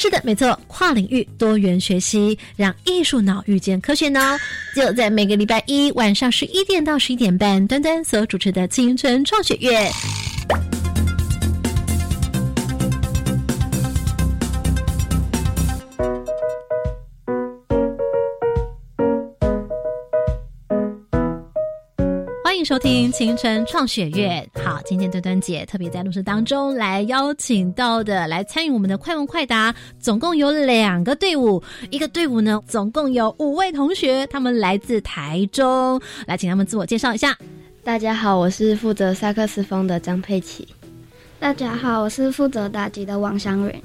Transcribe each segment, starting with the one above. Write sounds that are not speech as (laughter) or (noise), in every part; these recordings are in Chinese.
是的，没错，跨领域多元学习，让艺术脑遇见科学脑，(laughs) 就在每个礼拜一晚上十一点到十一点半，端端所主持的青春创学院。收听青春创学院。好，今天端端姐特别在录制当中来邀请到的，来参与我们的快问快答，总共有两个队伍，一个队伍呢总共有五位同学，他们来自台中，来请他们自我介绍一下。大家好，我是负责萨克斯风的张佩琪。大家好，我是负责打击的王湘蕊。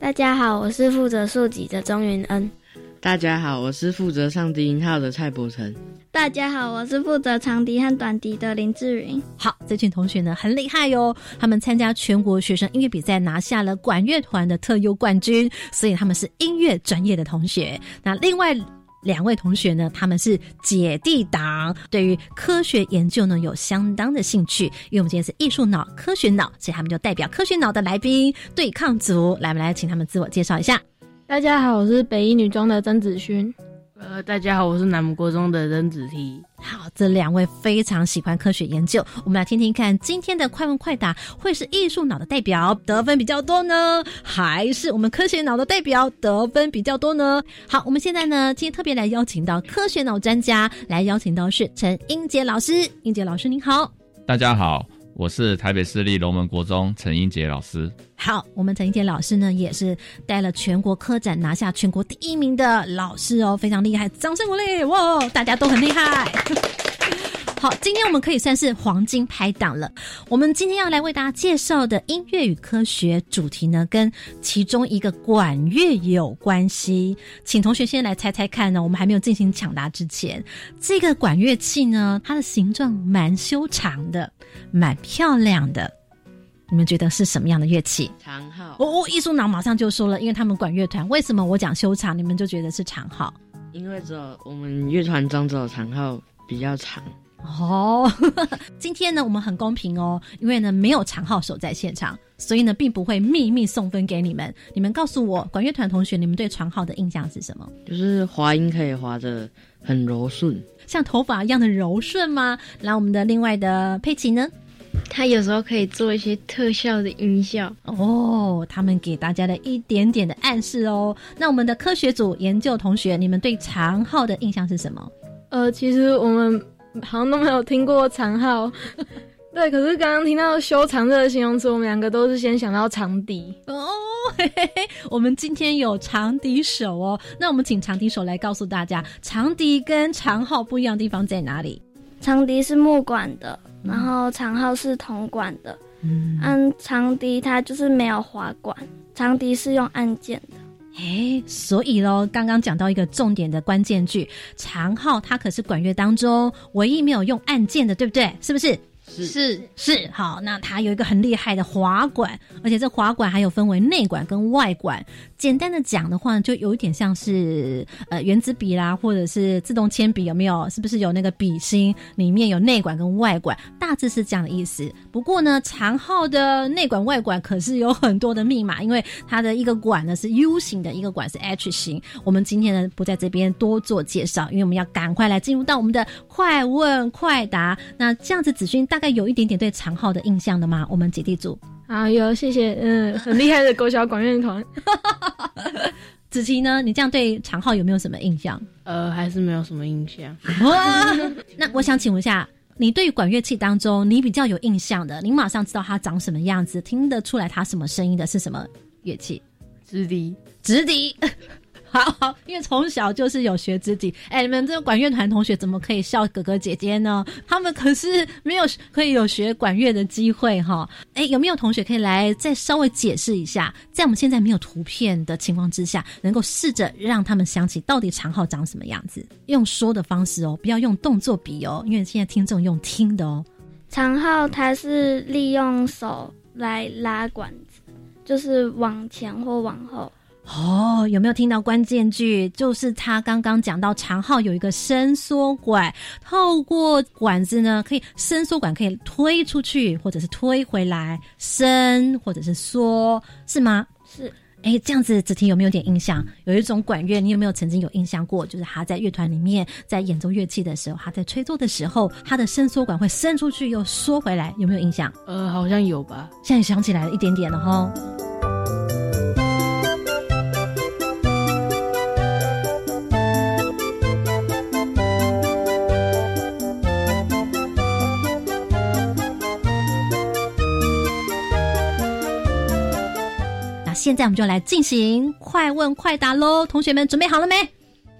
大家好，我是负责竖笛的钟云恩。大家好，我是负责上低音号的蔡伯成。大家好，我是负责长笛和短笛的林志云。好，这群同学呢很厉害哟，他们参加全国学生音乐比赛，拿下了管乐团的特优冠军，所以他们是音乐专业的同学。那另外两位同学呢，他们是姐弟党，对于科学研究呢有相当的兴趣。因为我们今天是艺术脑、科学脑，所以他们就代表科学脑的来宾对抗组，来，我们来请他们自我介绍一下。大家好，我是北一女中的曾子勋。呃，大家好，我是南木国中的任子提。好，这两位非常喜欢科学研究，我们来听听看，今天的快问快答会是艺术脑的代表得分比较多呢，还是我们科学脑的代表得分比较多呢？好，我们现在呢，今天特别来邀请到科学脑专家，来邀请到是陈英杰老师。英杰老师您好，大家好。我是台北市立龙门国中陈英杰老师。好，我们陈英杰老师呢，也是带了全国科展拿下全国第一名的老师哦，非常厉害，掌声鼓励！哇，大家都很厉害。(laughs) 好，今天我们可以算是黄金拍档了。我们今天要来为大家介绍的音乐与科学主题呢，跟其中一个管乐有关系。请同学先来猜猜看呢，我们还没有进行抢答之前，这个管乐器呢，它的形状蛮修长的，蛮漂亮的。你们觉得是什么样的乐器？长号。哦，艺术脑马上就说了，因为他们管乐团。为什么我讲修长，你们就觉得是长号？因为只有我们乐团中只有长号比较长。哦，(laughs) 今天呢，我们很公平哦，因为呢没有长号手在现场，所以呢并不会秘密送分给你们。你们告诉我，管乐团同学，你们对长号的印象是什么？就是滑音可以滑的很柔顺，像头发一样的柔顺吗？然后我们的另外的佩奇呢？他有时候可以做一些特效的音效哦。他们给大家的一点点的暗示哦。那我们的科学组研究同学，你们对长号的印象是什么？呃，其实我们。好像都没有听过长号，对。可是刚刚听到修长这个形容词，我们两个都是先想到长笛哦。(laughs) 嘿嘿嘿，我们今天有长笛手哦，那我们请长笛手来告诉大家，长笛跟长号不一样的地方在哪里？长笛是木管的，然后长号是铜管的。嗯，按长笛它就是没有滑管，长笛是用按键的。哎，所以喽，刚刚讲到一个重点的关键句，长号它可是管乐当中唯一没有用按键的，对不对？是不是？是是好，那它有一个很厉害的滑管，而且这滑管还有分为内管跟外管。简单的讲的话，就有一点像是呃原子笔啦，或者是自动铅笔，有没有？是不是有那个笔芯里面有内管跟外管？大致是这样的意思。不过呢，长号的内管外管可是有很多的密码，因为它的一个管呢是 U 型的，一个管是 H 型。我们今天呢不在这边多做介绍，因为我们要赶快来进入到我们的快问快答。那这样子，子勋大概有一点点对长号的印象的吗？我们姐弟组。啊，有谢谢，嗯，很厉害的国小管乐团。(laughs) (laughs) (laughs) (laughs) 子琪呢？你这样对长浩有没有什么印象？呃，还是没有什么印象。(laughs) 那我想请问一下，你对管乐器当中你比较有印象的，你马上知道它长什么样子，听得出来它什么声音的是什么乐器？直笛，直笛。好好，因为从小就是有学肢体。哎，你们这个管乐团同学怎么可以笑哥哥姐姐呢？他们可是没有可以有学管乐的机会哈。哎，有没有同学可以来再稍微解释一下，在我们现在没有图片的情况之下，能够试着让他们想起到底长号长什么样子？用说的方式哦，不要用动作比哦，因为现在听众用听的哦。长号它是利用手来拉管子，就是往前或往后。哦，有没有听到关键句？就是他刚刚讲到长号有一个伸缩管，透过管子呢，可以伸缩管可以推出去，或者是推回来，伸或者是缩，是吗？是。哎，这样子子婷有没有点印象？有一种管乐，你有没有曾经有印象过？就是他在乐团里面在演奏乐器的时候，他在吹奏的时候，他的伸缩管会伸出去又缩回来，有没有印象？呃，好像有吧。现在想起来了一点点了哈。现在我们就来进行快问快答喽，同学们准备好了没？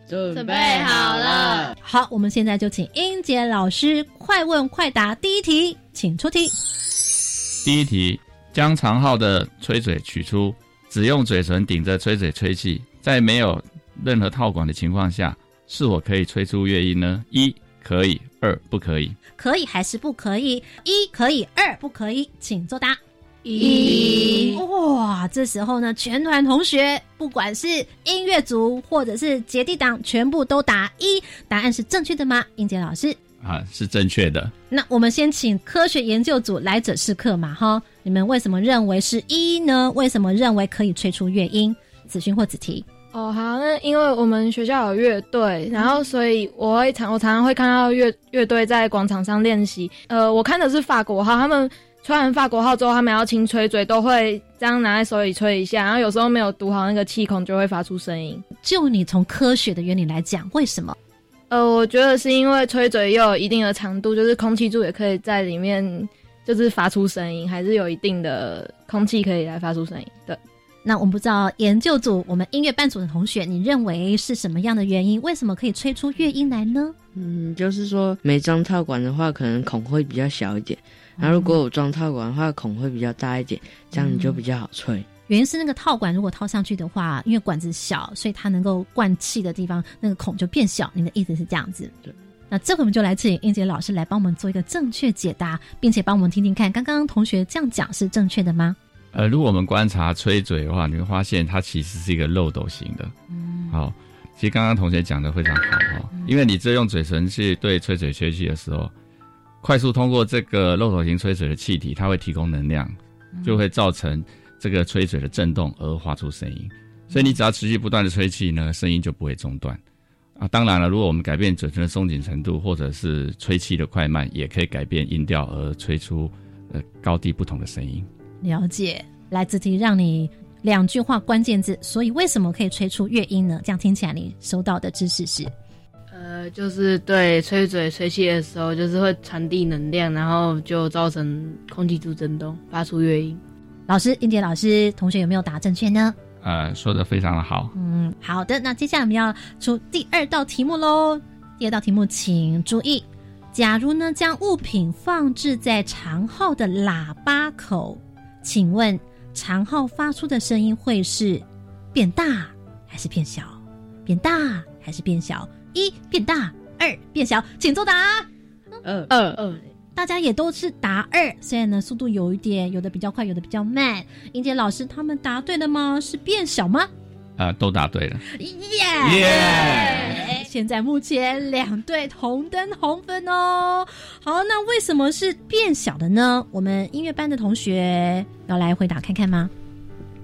准备好了。好，我们现在就请英杰老师快问快答。第一题，请出题。第一题，将长号的吹嘴取出，只用嘴唇顶着吹嘴吹气，在没有任何套管的情况下，是否可以吹出乐音呢？一可以，二不可以。可以还是不可以？一可以，二不可以，请作答。一哇，这时候呢，全团同学，不管是音乐组或者是姐弟党，全部都答一。答案是正确的吗？英杰老师啊，是正确的。那我们先请科学研究组来者是客嘛，哈，你们为什么认为是一呢？为什么认为可以吹出乐音？子勋或子提？哦，好，那因为我们学校有乐队，然后所以我会常我常常会看到乐乐队在广场上练习。呃，我看的是法国哈，他们。吹完法国号之后，他们要清吹嘴，都会这样拿在手里吹一下，然后有时候没有读好那个气孔，就会发出声音。就你从科学的原理来讲，为什么？呃，我觉得是因为吹嘴又有一定的长度，就是空气柱也可以在里面，就是发出声音，还是有一定的空气可以来发出声音。对，那我们不知道研究组，我们音乐班组的同学，你认为是什么样的原因？为什么可以吹出乐音来呢？嗯，就是说每张套管的话，可能孔会比较小一点。然后如果我装套管的话，孔会比较大一点，这样你就比较好吹。原因是那个套管如果套上去的话，因为管子小，所以它能够灌气的地方那个孔就变小。你的意思是这样子？对。那这回我们就来请英杰老师来帮我们做一个正确解答，并且帮我们听听看，刚刚同学这样讲是正确的吗？呃，如果我们观察吹嘴的话，你会发现它其实是一个漏斗型的。嗯。好，其实刚刚同学讲的非常好哈，因为你这用嘴唇去对吹嘴吹气的时候。快速通过这个漏斗型吹嘴的气体，它会提供能量，就会造成这个吹嘴的震动而发出声音。所以你只要持续不断的吹气呢，声音就不会中断。啊，当然了，如果我们改变嘴唇的松紧程度，或者是吹气的快慢，也可以改变音调而吹出呃高低不同的声音。了解，来自题让你两句话关键字，所以为什么可以吹出乐音呢？这样听起来你收到的知识是。呃，就是对吹嘴吹气的时候，就是会传递能量，然后就造成空气柱震动，发出乐音。老师，英杰老师，同学有没有答正确呢？呃，说的非常的好。嗯，好的，那接下来我们要出第二道题目喽。第二道题目，请注意：假如呢将物品放置在长号的喇叭口，请问长号发出的声音会是变大还是变小？变大还是变小？一变大，二变小，请作答。二二二，大家也都是答二，虽然呢速度有一点，有的比较快，有的比较慢。英杰老师他们答对了吗？是变小吗？啊，都答对了。耶耶！现在目前两队同登红分哦。好，那为什么是变小的呢？我们音乐班的同学要来回答看看吗？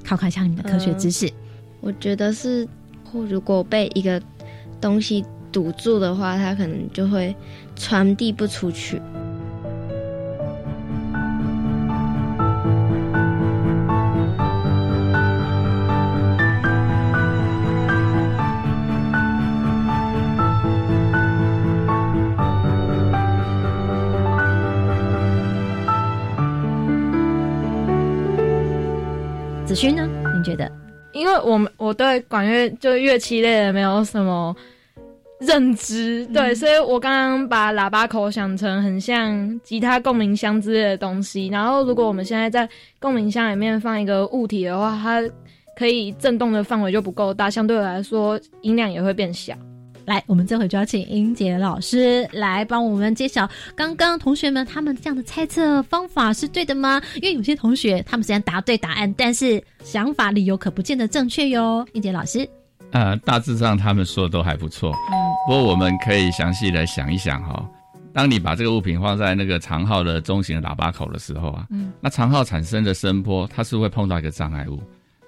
考考一下你们的科学知识。我觉得是，如果被一个东西。堵住的话，它可能就会传递不出去。子勋呢？你觉得？因为我们我对管乐就乐器类的没有什么认知，对，所以我刚刚把喇叭口想成很像吉他共鸣箱之类的东西。然后，如果我们现在在共鸣箱里面放一个物体的话，它可以震动的范围就不够大，相对来说音量也会变小。来，我们这回就要请英杰老师来帮我们揭晓，刚刚同学们他们这样的猜测方法是对的吗？因为有些同学他们虽然答对答案，但是想法理由可不见得正确哟。英杰老师，呃，大致上他们说的都还不错，嗯，不过我们可以详细的想一想哈。当你把这个物品放在那个长号的中型喇叭口的时候啊，嗯，那长号产生的声波，它是会碰到一个障碍物，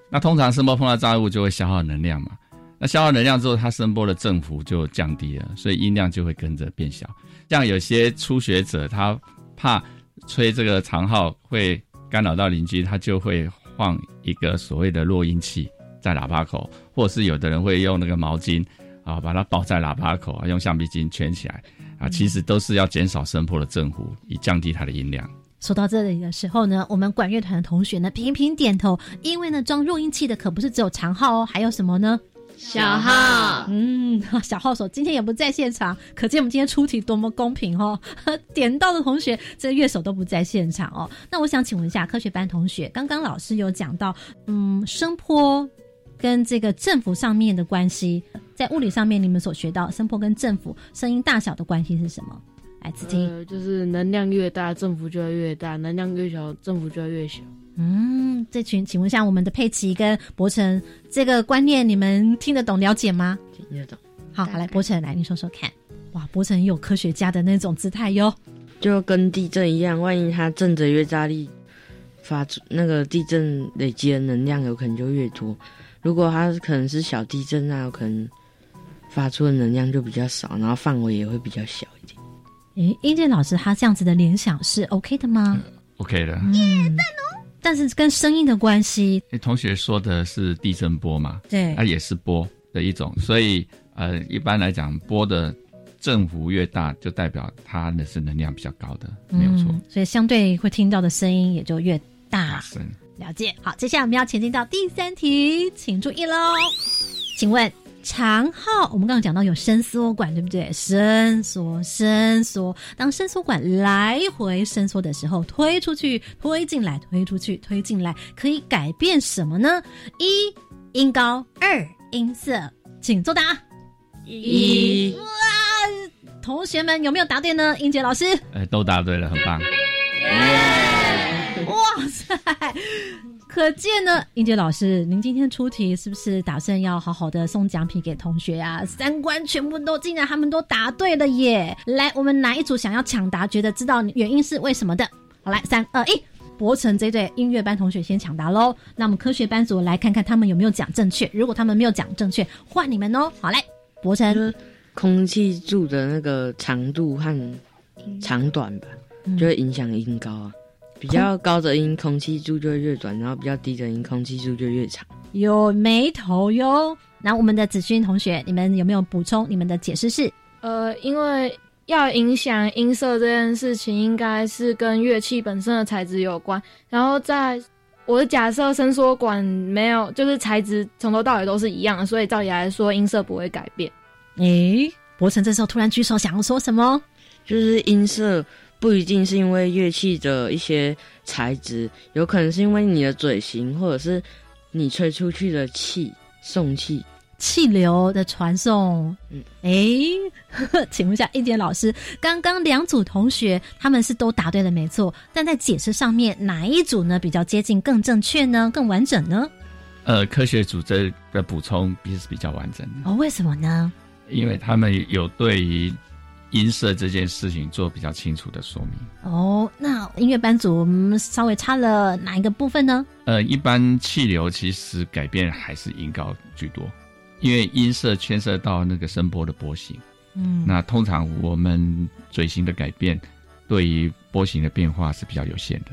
那通常声波碰到障碍物就会消耗能量嘛。那消耗能量之后，它声波的振幅就降低了，所以音量就会跟着变小。像有些初学者，他怕吹这个长号会干扰到邻居，他就会放一个所谓的弱音器在喇叭口，或者是有的人会用那个毛巾啊，把它包在喇叭口啊，用橡皮筋圈起来啊，其实都是要减少声波的振幅，以降低它的音量。说到这里的时候呢，我们管乐团的同学呢频频点头，因为呢装弱音器的可不是只有长号哦，还有什么呢？小号，嗯，小号手今天也不在现场，可见我们今天出题多么公平哦。(laughs) 点到的同学，这乐手都不在现场哦。那我想请问一下科学班同学，刚刚老师有讲到，嗯，声波跟这个政府上面的关系，在物理上面你们所学到声波跟政府声音大小的关系是什么？来，子听，就是能量越大，振幅就要越大；能量越小，振幅就要越小。嗯，这群，请问一下，我们的佩奇跟博成，这个观念你们听得懂、了解吗？听得懂。好，好来，博成来，你说说看。哇，博成有科学家的那种姿态哟。就跟地震一样，万一它震着越大力，发出那个地震累积的能量有可能就越多。如果它可能是小地震，那有可能发出的能量就比较少，然后范围也会比较小一点。诶，英健老师他这样子的联想是 OK 的吗？OK 的。嗯。但是跟声音的关系，同学说的是地震波嘛？对，它也是波的一种，所以呃，一般来讲，波的振幅越大，就代表它的是能量比较高的，没有错。所以相对会听到的声音也就越大。声了解。好，接下来我们要前进到第三题，请注意喽，请问。长号，我们刚刚讲到有伸缩管，对不对？伸缩，伸缩。当伸缩管来回伸缩的时候，推出去，推进来，推出去，推进来，可以改变什么呢？一音高，二音色，请作答。一哇，同学们有没有答对呢？英杰老师，哎，都答对了，很棒。哇塞！可见呢，英杰老师，您今天出题是不是打算要好好的送奖品给同学啊？三关全部都，竟然他们都答对了耶！来，我们哪一组想要抢答？觉得知道原因是为什么的？好，来，三二一，博成这对音乐班同学先抢答喽。那我们科学班组来看看他们有没有讲正确。如果他们没有讲正确，换你们哦。好，嘞，博成，空气柱的那个长度和长短吧，就会影响音高啊。比较高的音，空气柱就会越短；然后比较低的音，空气柱就越长。有眉头哟。那我们的子勋同学，你们有没有补充？你们的解释是？呃，因为要影响音色这件事情，应该是跟乐器本身的材质有关。然后在我的假设，伸缩管没有，就是材质从头到尾都是一样的，所以照理来说，音色不会改变。诶，博成这时候突然举手，想要说什么？就是音色。不一定是因为乐器的一些材质，有可能是因为你的嘴型，或者是你吹出去的气送气气流的传送。嗯，哎，请问一下一杰老师，刚刚两组同学他们是都答对了，没错。但在解释上面，哪一组呢比较接近、更正确呢？更完整呢？呃，科学组这的补充比是比较完整的。哦，为什么呢？因为他们有对于。音色这件事情做比较清楚的说明哦。那音乐班组稍微差了哪一个部分呢？呃，一般气流其实改变还是音高居多，因为音色牵涉到那个声波的波形。嗯，那通常我们嘴型的改变对于波形的变化是比较有限的。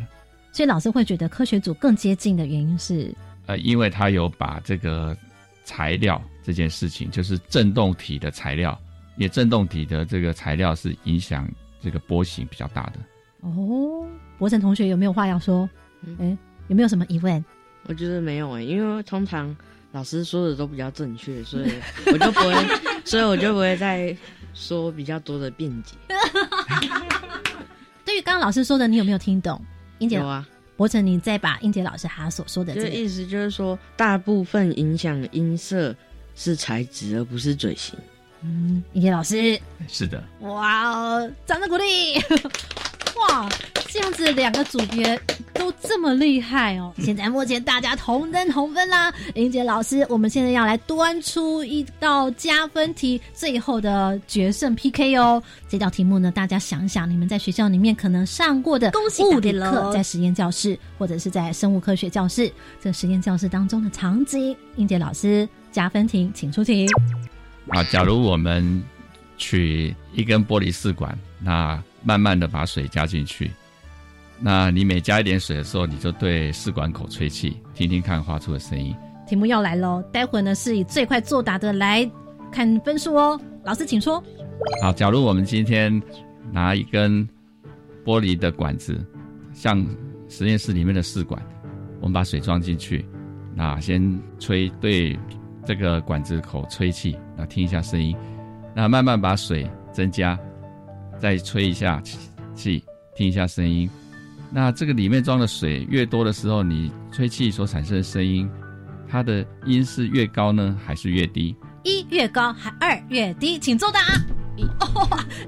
所以老师会觉得科学组更接近的原因是，呃，因为他有把这个材料这件事情，就是振动体的材料。也振动体的这个材料是影响这个波形比较大的哦。博成同学有没有话要说？哎，有没有什么疑问？我觉得没有哎，因为通常老师说的都比较正确，所以我就不会，(laughs) 所以我就不会再说比较多的辩解。(laughs) 对于刚刚老师说的，你有没有听懂？英杰有啊，博成，你再把英杰老师他所说的这个意思就是说，大部分影响音色是材质，而不是嘴型。嗯，英杰老师是的。哇哦，掌声鼓励！(laughs) 哇，这样子两个组别都这么厉害哦！(laughs) 现在目前大家同登同分啦。英杰老师，我们现在要来端出一道加分题，最后的决胜 PK 哦。这道题目呢，大家想想，你们在学校里面可能上过的物理课，在实验教室或者是在生物科学教室，这实验教室当中的场景。英杰老师，加分题，请出题。啊，假如我们取一根玻璃试管，那慢慢的把水加进去，那你每加一点水的时候，你就对试管口吹气，听听看发出的声音。题目要来喽，待会呢是以最快作答的来看分数哦。老师请说。好，假如我们今天拿一根玻璃的管子，像实验室里面的试管，我们把水装进去，那先吹对这个管子口吹气，那听一下声音，那慢慢把水增加。再吹一下气，听一下声音。那这个里面装的水越多的时候，你吹气所产生的声音，它的音是越高呢，还是越低？一越高，还二越低？请作答。一，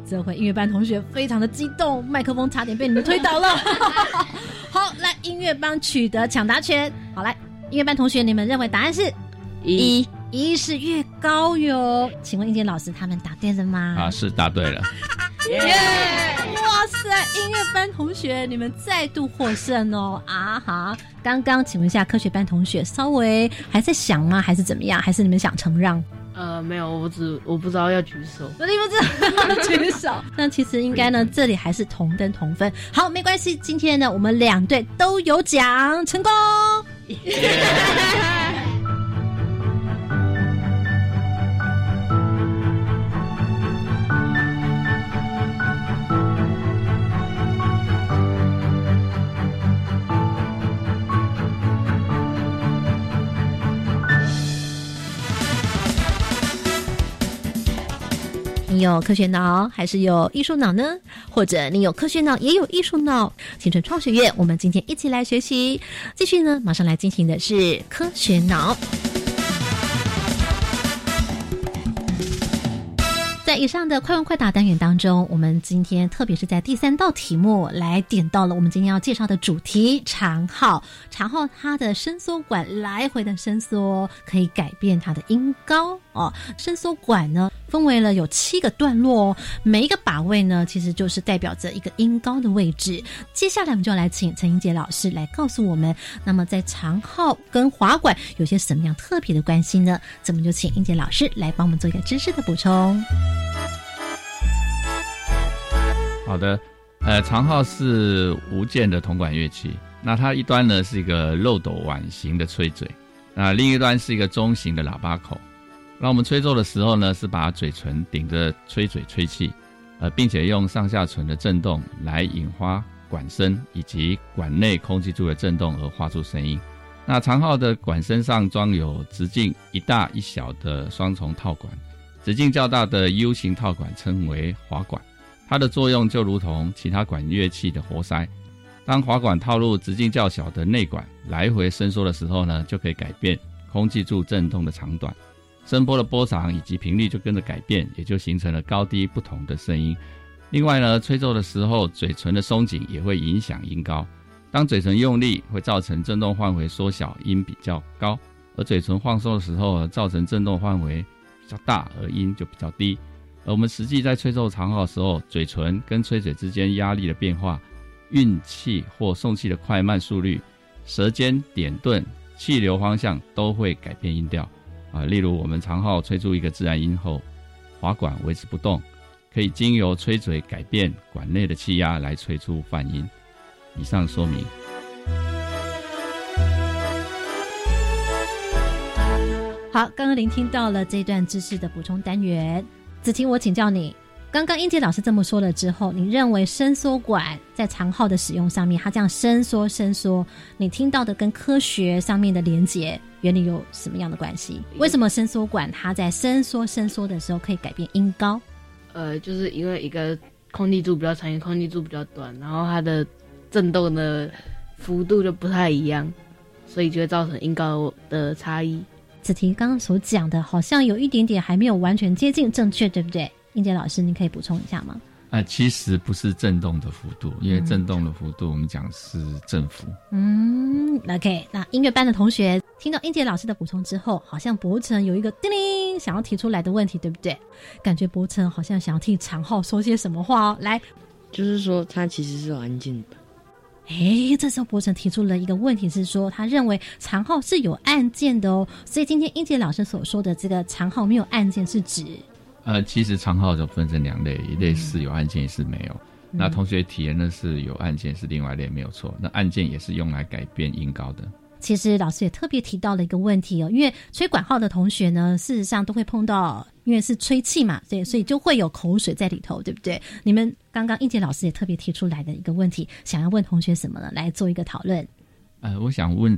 这回音乐班同学非常的激动，麦克风差点被你们推倒了。(laughs) 好，来音乐班取得抢答权。好，来音乐班同学，你们认为答案是？一，一是越高哟。请问英杰老师，他们答对了吗？啊，是答对了。(laughs) 耶！哇塞，音乐班同学，你们再度获胜哦！啊哈，刚刚请问一下科学班同学，稍微还在想吗？还是怎么样？还是你们想承让？呃，没有，我只我不知道要举手，我不知道举手。(laughs) 那其实应该呢，这里还是同登同分。好，没关系，今天呢，我们两队都有奖，成功。(laughs) 你有科学脑还是有艺术脑呢？或者你有科学脑也有艺术脑？青春创学院，我们今天一起来学习。继续呢，马上来进行的是科学脑。在以上的快问快答单元当中，我们今天特别是在第三道题目来点到了我们今天要介绍的主题——长号。长号它的伸缩管来回的伸缩，可以改变它的音高哦。伸缩管呢，分为了有七个段落哦，每一个把位呢，其实就是代表着一个音高的位置。接下来我们就来请陈英杰老师来告诉我们，那么在长号跟滑管有些什么样特别的关系呢？咱们就请英杰老师来帮我们做一个知识的补充。好的，呃，长号是无键的铜管乐器，那它一端呢是一个漏斗碗形的吹嘴，那另一端是一个中型的喇叭口。那我们吹奏的时候呢，是把嘴唇顶着吹嘴吹气，呃，并且用上下唇的震动来引发管身以及管内空气柱的震动而发出声音。那长号的管身上装有直径一大一小的双重套管，直径较大的 U 型套管称为滑管。它的作用就如同其他管乐器的活塞，当滑管套入直径较小的内管来回伸缩的时候呢，就可以改变空气柱振动的长短，声波的波长以及频率就跟着改变，也就形成了高低不同的声音。另外呢，吹奏的时候嘴唇的松紧也会影响音高，当嘴唇用力会造成振动范围缩小，音比较高；而嘴唇放松的时候，造成振动范围比较大，而音就比较低。而我们实际在吹奏长号的时候，嘴唇跟吹嘴之间压力的变化、运气或送气的快慢速率、舌尖点顿、气流方向都会改变音调。啊，例如我们长号吹出一个自然音后，滑管维持不动，可以经由吹嘴改变管内的气压来吹出泛音。以上说明。好，刚刚聆听到了这段知识的补充单元。子晴，我请教你，刚刚英杰老师这么说了之后，你认为伸缩管在长号的使用上面，它这样伸缩伸缩，你听到的跟科学上面的连接原理有什么样的关系？为什么伸缩管它在伸缩伸缩的时候可以改变音高？呃，就是因为一个空气柱比较长，一个空气柱比较短，然后它的震动的幅度就不太一样，所以就会造成音高的差异。子婷刚刚所讲的，好像有一点点还没有完全接近正确，对不对？英杰老师，您可以补充一下吗？啊，其实不是震动的幅度，因为震动的幅度我们讲是振幅。嗯，OK。那音乐班的同学听到英杰老师的补充之后，好像博成有一个叮铃想要提出来的问题，对不对？感觉博成好像想要替长浩说些什么话哦。来，就是说他其实是有按键的。哎，这时候博成提出了一个问题，是说他认为长号是有按键的哦。所以今天英杰老师所说的这个长号没有按键，是指呃，其实长号就分成两类，一类是有按键，一是没有。那同学体验的是有按键，是另外一类，没有错。那按键也是用来改变音高的。其实老师也特别提到了一个问题哦，因为吹管号的同学呢，事实上都会碰到，因为是吹气嘛，所以所以就会有口水在里头，对不对？你们刚刚应杰老师也特别提出来的一个问题，想要问同学什么呢？来做一个讨论。呃，我想问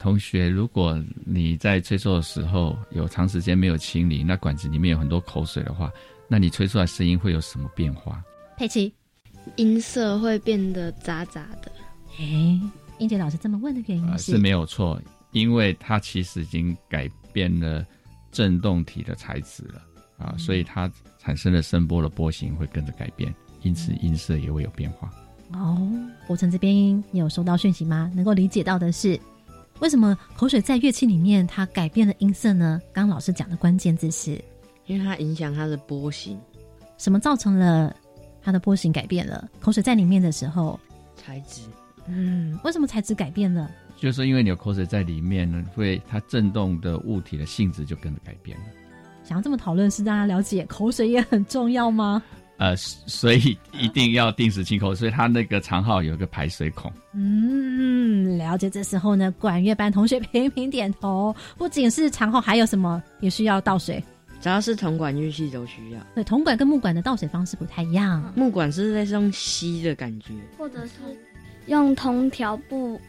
同学，如果你在吹奏的时候有长时间没有清理，那管子里面有很多口水的话，那你吹出来声音会有什么变化？佩奇，音色会变得杂杂的。诶。英杰老师这么问的原因是没有错，因为它其实已经改变了振动体的材质了啊，所以它产生的声波的波形会跟着改变，因此音色也会有变化。哦，国成这边你有收到讯息吗？能够理解到的是，为什么口水在乐器里面它改变了音色呢？刚老师讲的关键字是，因为它影响它的波形。什么造成了它的波形改变了？口水在里面的时候，材质。嗯，为什么材质改变了？就是因为你有口水在里面呢，会它震动的物体的性质就跟着改变了。想要这么讨论，是大家了解口水也很重要吗？呃，所以一定要定时清口，所以它那个长号有一个排水孔。嗯，了解。这时候呢，管乐班同学频频点头。(laughs) 不仅是长号，还有什么也需要倒水？只要是铜管乐器都需要。对，铜管跟木管的倒水方式不太一样。木管是在用吸的感觉，或者是。用铜条布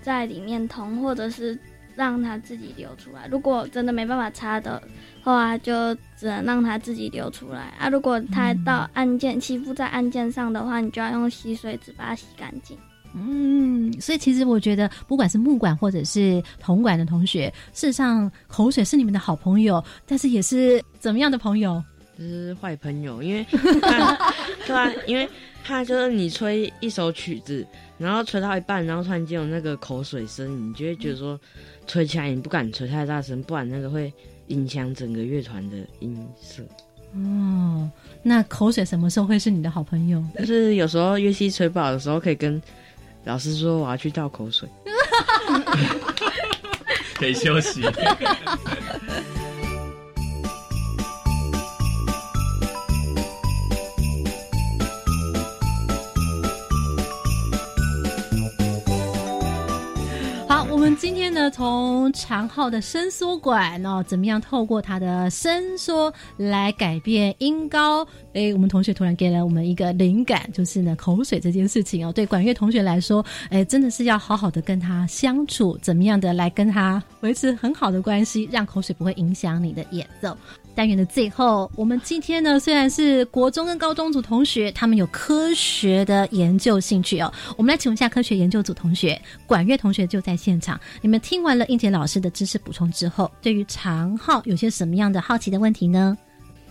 在里面通，或者是让它自己流出来。如果真的没办法擦的话，就只能让它自己流出来啊。如果它到按键吸附在按键上的话，你就要用吸水纸把它洗干净。嗯，所以其实我觉得，不管是木管或者是铜管的同学，事实上口水是你们的好朋友，但是也是怎么样的朋友？是坏朋友，因为对啊，因为他就是你吹一首曲子。然后吹到一半，然后突然间有那个口水声，你就会觉得说，吹起来你不敢吹太大声，不然那个会影响整个乐团的音色。哦，那口水什么时候会是你的好朋友？就是有时候乐器吹不好的时候，可以跟老师说我要去倒口水，(laughs) 可以休息。我们今天呢，从长号的伸缩管哦，怎么样透过它的伸缩来改变音高？哎，我们同学突然给了我们一个灵感，就是呢，口水这件事情哦，对管乐同学来说，哎，真的是要好好的跟他相处，怎么样的来跟他维持很好的关系，让口水不会影响你的演奏。单元的最后，我们今天呢，虽然是国中跟高中组同学，他们有科学的研究兴趣哦，我们来请问一下科学研究组同学，管乐同学就在现场。你们听完了应杰老师的知识补充之后，对于长号有些什么样的好奇的问题呢？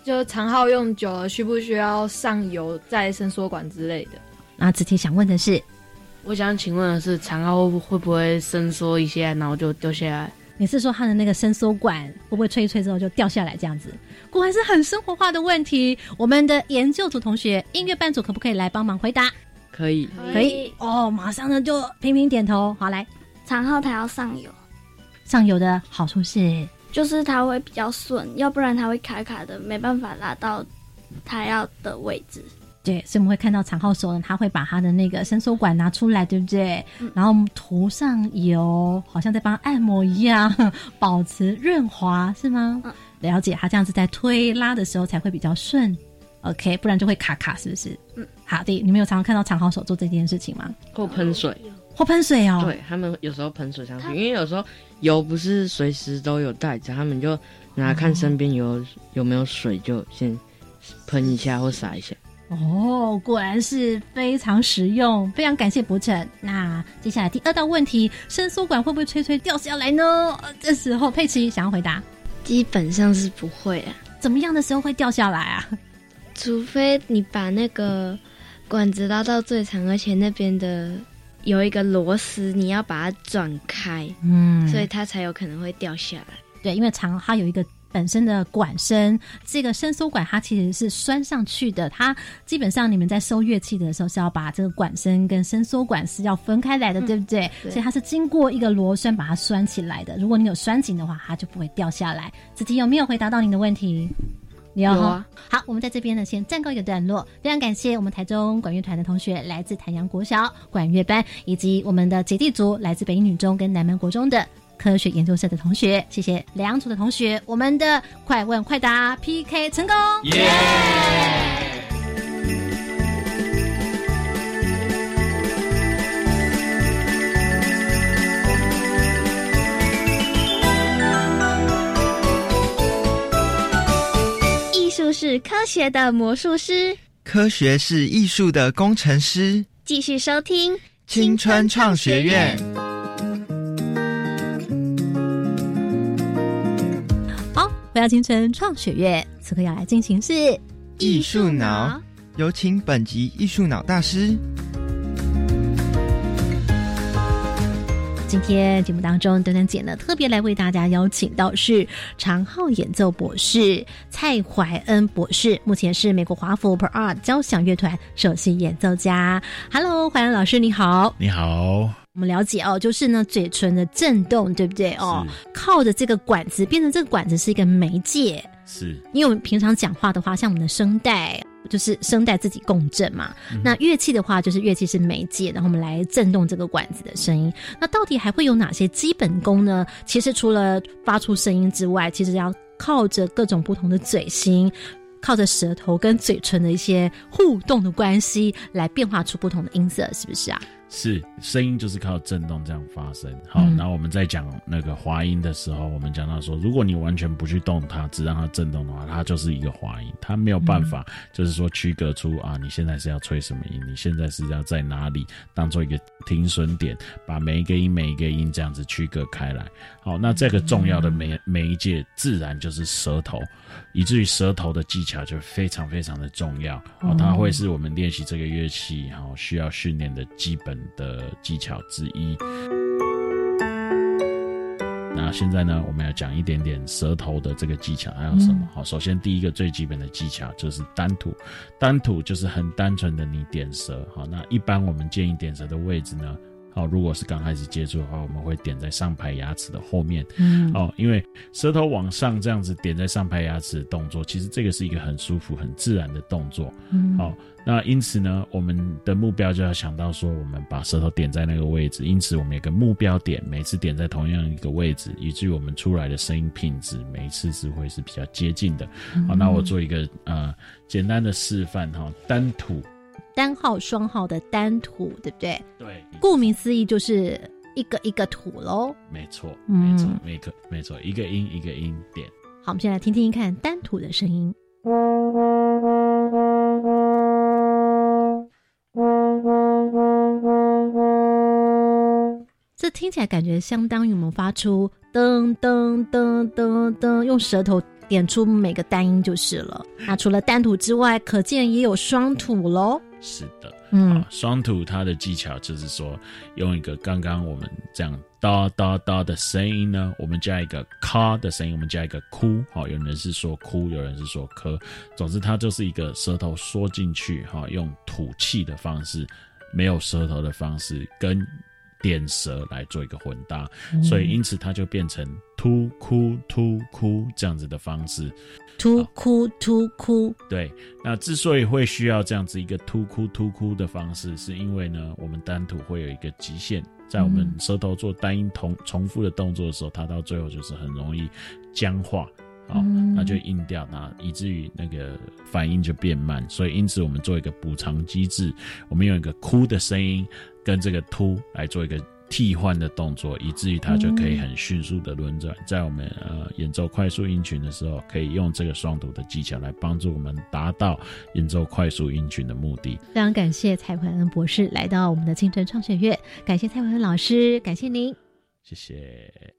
就长号用久了，需不需要上油再伸缩管之类的？那子琪想问的是，我想请问的是，长号会不会伸缩一下，然后就掉下来？你是说他的那个伸缩管会不会吹一吹之后就掉下来这样子？果然是很生活化的问题。我们的研究组同学、音乐班组可不可以来帮忙回答？可以，可以哦，马上呢就频频点头。好，来，长号它要上油，上油的好处是，就是它会比较顺，要不然它会卡卡的，没办法拉到它要的位置。对，所以我们会看到长号手呢，他会把他的那个伸缩管拿出来，对不对？然后涂上油，好像在帮按摩一样，保持润滑，是吗？了解，他这样子在推拉的时候才会比较顺。OK，不然就会卡卡，是不是？嗯，好的。你们有常常看到长号手做这件事情吗？或喷水，或喷水哦。对他们有时候喷水上去，因为有时候油不是随时都有带着，他们就拿看身边有有没有水，就先喷一下或洒一下。哦，果然是非常实用，非常感谢博成。那接下来第二道问题，伸缩管会不会吹吹掉下来呢？这时候佩奇想要回答，基本上是不会啊。怎么样的时候会掉下来啊？除非你把那个管子拉到最长，而且那边的有一个螺丝，你要把它转开，嗯，所以它才有可能会掉下来。对，因为长它有一个本身的管身，这个伸缩管它其实是拴上去的。它基本上你们在收乐器的时候是要把这个管身跟伸缩管是要分开来的，对不对？对所以它是经过一个螺栓把它拴起来的。如果你有拴紧的话，它就不会掉下来。子琪有没有回答到您的问题？有有啊。好，我们在这边呢先暂告一个段落。非常感谢我们台中管乐团的同学，来自潭阳国小管乐班，以及我们的姐弟组来自北一女中跟南门国中的。科学研究社的同学，谢谢两组的同学，我们的快问快答 PK 成功！耶、艺术是科学的魔术师，科学是艺术的工程师。继续收听青春创学院。到青春创学院，此刻要来进行是艺术脑，有请本集艺术脑大师。今天节目当中，端端姐呢特别来为大家邀请到是长号演奏博士蔡怀恩博士，目前是美国华府 Per Art 交响乐团首席演奏家。Hello，怀恩老师你好，你好。我们了解哦，就是呢嘴唇的震动，对不对哦？靠着这个管子，变成这个管子是一个媒介。是，因为我们平常讲话的话，像我们的声带，就是声带自己共振嘛。嗯、那乐器的话，就是乐器是媒介，然后我们来震动这个管子的声音。那到底还会有哪些基本功呢？其实除了发出声音之外，其实要靠着各种不同的嘴型。靠着舌头跟嘴唇的一些互动的关系，来变化出不同的音色，是不是啊？是，声音就是靠震动这样发生。好，嗯然后我们在讲那个滑音的时候，我们讲到说，如果你完全不去动它，只让它震动的话，它就是一个滑音，它没有办法，就是说区隔出啊，你现在是要吹什么音，你现在是要在哪里，当做一个停损点，把每一个音每一个音这样子区隔开来。好，那这个重要的媒媒一介自然就是舌头，以至于舌头的技巧就非常非常的重要。好，它会是我们练习这个乐器好需要训练的基本的技巧之一。那现在呢，我们要讲一点点舌头的这个技巧，还有什么？好，首先第一个最基本的技巧就是单吐，单吐就是很单纯的你点舌。好，那一般我们建议点舌的位置呢？好，如果是刚开始接触的话，我们会点在上排牙齿的后面。嗯，哦，因为舌头往上这样子点在上排牙齿的动作，其实这个是一个很舒服、很自然的动作。嗯，好，那因此呢，我们的目标就要想到说，我们把舌头点在那个位置，因此我们有个目标点，每次点在同样一个位置，以至于我们出来的声音品质每一次是会是比较接近的。好，那我做一个呃简单的示范哈，单吐。单号、双号的单吐，对不对？对，顾名思义就是一个一个吐喽。没错，嗯没错，没错，没错，一个音一个音点。好，我们先来听听看单吐的声音。这听起来感觉相当于我们发出噔噔噔噔噔，用舌头点出每个单音就是了。那除了单吐之外，可见也有双吐喽。是的，嗯，双吐它的技巧就是说，用一个刚刚我们这样哒哒哒的声音呢，我们加一个咔的声音，我们加一个哭，好，有人是说哭，有人是说咳，总之它就是一个舌头缩进去，哈，用吐气的方式，没有舌头的方式跟点舌来做一个混搭，嗯。所以因此它就变成突哭突哭这样子的方式。突哭突哭，对，那之所以会需要这样子一个突哭突哭的方式，是因为呢，我们单吐会有一个极限，在我们舌头做单音同重复的动作的时候，它到最后就是很容易僵化，哦，那就硬掉，那以至于那个反应就变慢。所以因此我们做一个补偿机制，我们用一个哭的声音跟这个突来做一个。替换的动作，以至于它就可以很迅速的轮转。在我们呃演奏快速音群的时候，可以用这个双读的技巧来帮助我们达到演奏快速音群的目的。非常感谢蔡怀恩博士来到我们的青春创学院，感谢蔡怀恩老师，感谢您，谢谢。